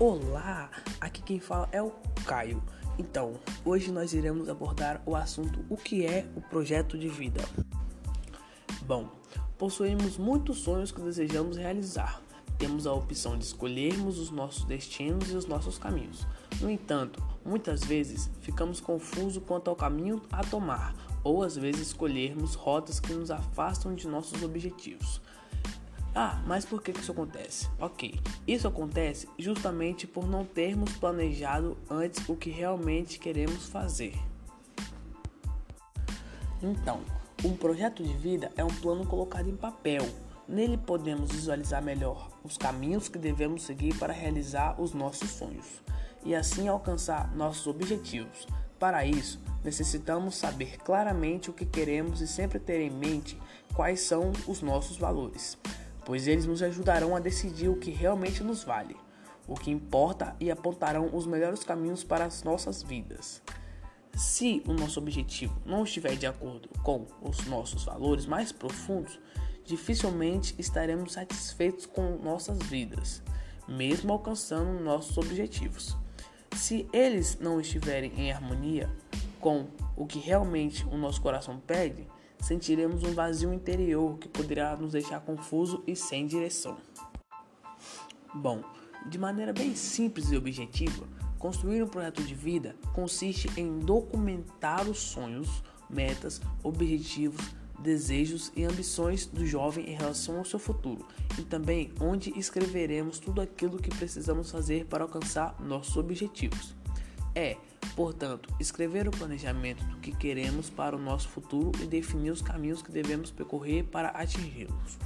Olá, aqui quem fala é o Caio. Então, hoje nós iremos abordar o assunto o que é o projeto de vida. Bom, possuímos muitos sonhos que desejamos realizar. Temos a opção de escolhermos os nossos destinos e os nossos caminhos. No entanto, muitas vezes ficamos confusos quanto ao caminho a tomar, ou às vezes escolhermos rotas que nos afastam de nossos objetivos. Ah, mas por que isso acontece? Ok, isso acontece justamente por não termos planejado antes o que realmente queremos fazer. Então, um projeto de vida é um plano colocado em papel. Nele podemos visualizar melhor os caminhos que devemos seguir para realizar os nossos sonhos e assim alcançar nossos objetivos. Para isso, necessitamos saber claramente o que queremos e sempre ter em mente quais são os nossos valores pois eles nos ajudarão a decidir o que realmente nos vale, o que importa e apontarão os melhores caminhos para as nossas vidas. Se o nosso objetivo não estiver de acordo com os nossos valores mais profundos, dificilmente estaremos satisfeitos com nossas vidas, mesmo alcançando nossos objetivos. Se eles não estiverem em harmonia com o que realmente o nosso coração pede, sentiremos um vazio interior que poderá nos deixar confuso e sem direção. Bom, de maneira bem simples e objetiva, construir um projeto de vida consiste em documentar os sonhos, metas, objetivos, desejos e ambições do jovem em relação ao seu futuro e também onde escreveremos tudo aquilo que precisamos fazer para alcançar nossos objetivos. É, portanto, escrever o planejamento do que queremos para o nosso futuro e definir os caminhos que devemos percorrer para atingi-los.